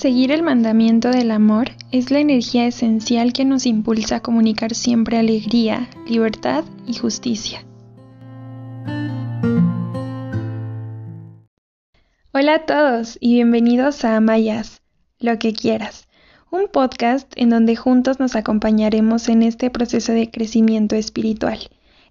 Seguir el mandamiento del amor es la energía esencial que nos impulsa a comunicar siempre alegría, libertad y justicia. Hola a todos y bienvenidos a Amayas, lo que quieras, un podcast en donde juntos nos acompañaremos en este proceso de crecimiento espiritual,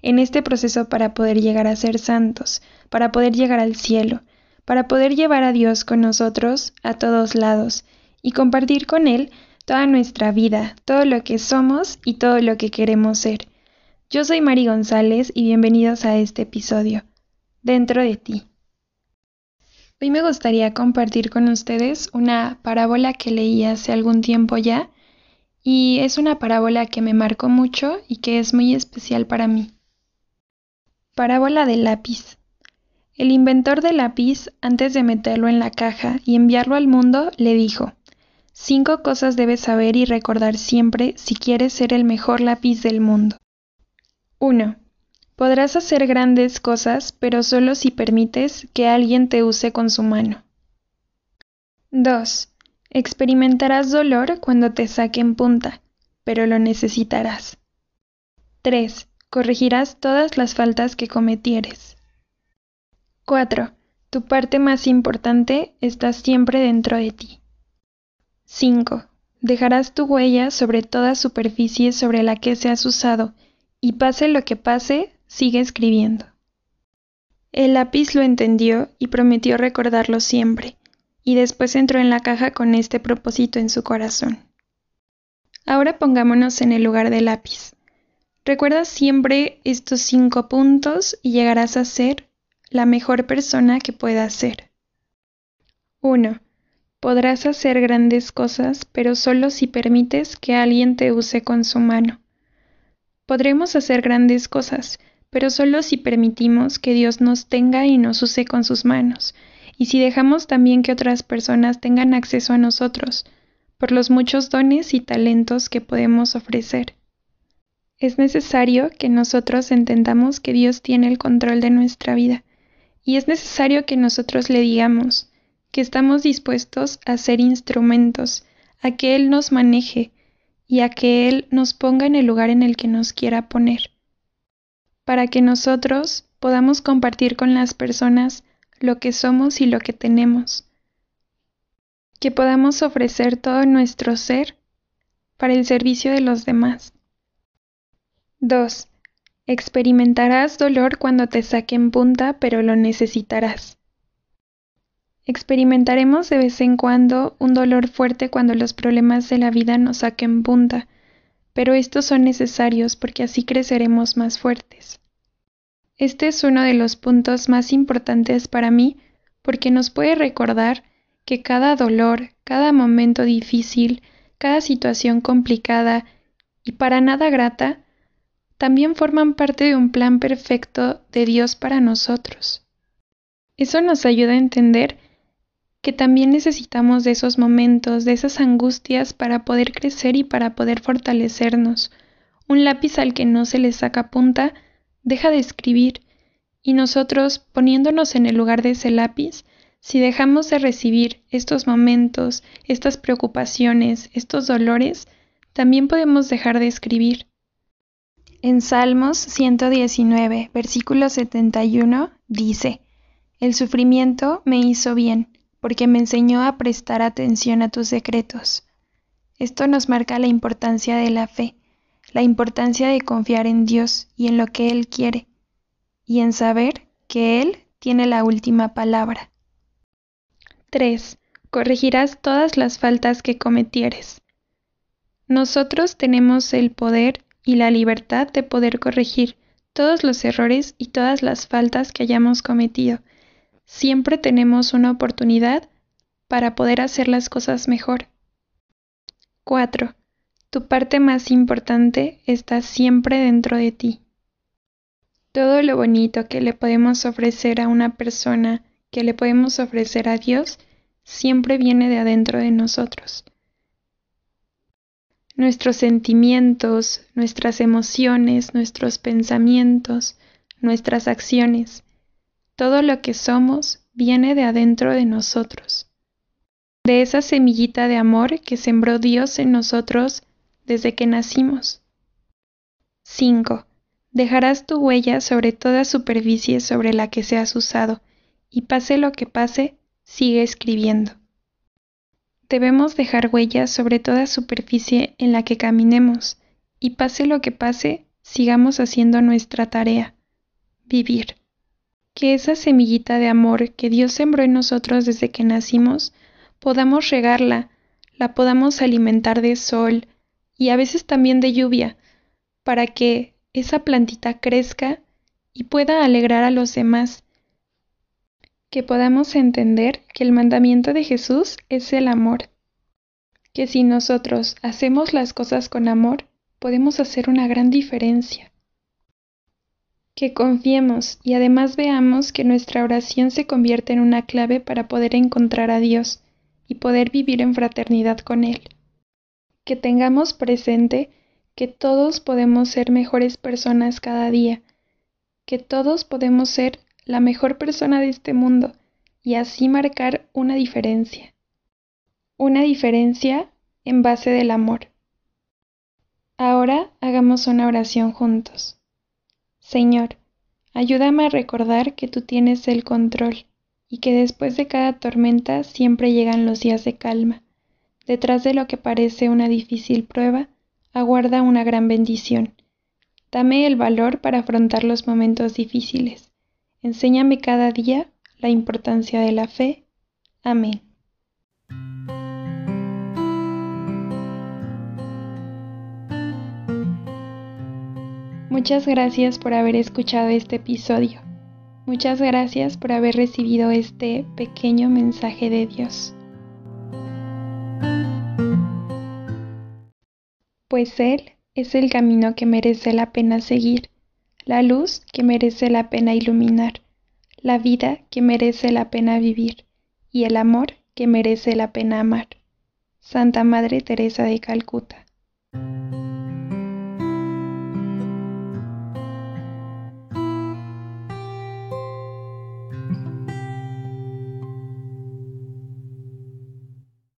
en este proceso para poder llegar a ser santos, para poder llegar al cielo, para poder llevar a Dios con nosotros a todos lados y compartir con Él toda nuestra vida, todo lo que somos y todo lo que queremos ser. Yo soy Mari González y bienvenidos a este episodio, Dentro de ti. Hoy me gustaría compartir con ustedes una parábola que leí hace algún tiempo ya y es una parábola que me marcó mucho y que es muy especial para mí. Parábola del lápiz. El inventor del lápiz, antes de meterlo en la caja y enviarlo al mundo, le dijo, Cinco cosas debes saber y recordar siempre si quieres ser el mejor lápiz del mundo. 1. Podrás hacer grandes cosas, pero solo si permites que alguien te use con su mano. 2. Experimentarás dolor cuando te saquen punta, pero lo necesitarás. 3. Corregirás todas las faltas que cometieres. 4. Tu parte más importante está siempre dentro de ti. 5. Dejarás tu huella sobre toda superficie sobre la que seas usado, y pase lo que pase, sigue escribiendo. El lápiz lo entendió y prometió recordarlo siempre, y después entró en la caja con este propósito en su corazón. Ahora pongámonos en el lugar del lápiz. Recuerda siempre estos cinco puntos y llegarás a ser la mejor persona que puedas ser. 1. Podrás hacer grandes cosas, pero solo si permites que alguien te use con su mano. Podremos hacer grandes cosas, pero solo si permitimos que Dios nos tenga y nos use con sus manos, y si dejamos también que otras personas tengan acceso a nosotros, por los muchos dones y talentos que podemos ofrecer. Es necesario que nosotros entendamos que Dios tiene el control de nuestra vida y es necesario que nosotros le digamos que estamos dispuestos a ser instrumentos, a que Él nos maneje y a que Él nos ponga en el lugar en el que nos quiera poner, para que nosotros podamos compartir con las personas lo que somos y lo que tenemos, que podamos ofrecer todo nuestro ser para el servicio de los demás. 2. Experimentarás dolor cuando te saquen punta, pero lo necesitarás. Experimentaremos de vez en cuando un dolor fuerte cuando los problemas de la vida nos saquen punta, pero estos son necesarios porque así creceremos más fuertes. Este es uno de los puntos más importantes para mí porque nos puede recordar que cada dolor, cada momento difícil, cada situación complicada y para nada grata, también forman parte de un plan perfecto de Dios para nosotros. Eso nos ayuda a entender que también necesitamos de esos momentos, de esas angustias para poder crecer y para poder fortalecernos. Un lápiz al que no se le saca punta deja de escribir y nosotros, poniéndonos en el lugar de ese lápiz, si dejamos de recibir estos momentos, estas preocupaciones, estos dolores, también podemos dejar de escribir. En Salmos 119, versículo 71, dice, El sufrimiento me hizo bien, porque me enseñó a prestar atención a tus secretos. Esto nos marca la importancia de la fe, la importancia de confiar en Dios y en lo que Él quiere, y en saber que Él tiene la última palabra. 3. Corregirás todas las faltas que cometieres. Nosotros tenemos el poder y la libertad de poder corregir todos los errores y todas las faltas que hayamos cometido. Siempre tenemos una oportunidad para poder hacer las cosas mejor. 4. Tu parte más importante está siempre dentro de ti. Todo lo bonito que le podemos ofrecer a una persona, que le podemos ofrecer a Dios, siempre viene de adentro de nosotros nuestros sentimientos, nuestras emociones, nuestros pensamientos, nuestras acciones. Todo lo que somos viene de adentro de nosotros. de esa semillita de amor que sembró Dios en nosotros desde que nacimos. 5. Dejarás tu huella sobre toda superficie sobre la que seas usado, y pase lo que pase, sigue escribiendo. Debemos dejar huellas sobre toda superficie en la que caminemos, y pase lo que pase, sigamos haciendo nuestra tarea, vivir. Que esa semillita de amor que Dios sembró en nosotros desde que nacimos, podamos regarla, la podamos alimentar de sol y a veces también de lluvia, para que esa plantita crezca y pueda alegrar a los demás. Que podamos entender que el mandamiento de Jesús es el amor. Que si nosotros hacemos las cosas con amor, podemos hacer una gran diferencia. Que confiemos y además veamos que nuestra oración se convierte en una clave para poder encontrar a Dios y poder vivir en fraternidad con Él. Que tengamos presente que todos podemos ser mejores personas cada día, que todos podemos ser la mejor persona de este mundo y así marcar una diferencia. Una diferencia en base del amor. Ahora hagamos una oración juntos. Señor, ayúdame a recordar que tú tienes el control y que después de cada tormenta siempre llegan los días de calma. Detrás de lo que parece una difícil prueba, aguarda una gran bendición. Dame el valor para afrontar los momentos difíciles. Enséñame cada día la importancia de la fe. Amén. Muchas gracias por haber escuchado este episodio. Muchas gracias por haber recibido este pequeño mensaje de Dios. pues Él es el camino que merece la pena seguir, la luz que merece la pena iluminar, la vida que merece la pena vivir y el amor que merece la pena amar. Santa Madre Teresa de Calcuta.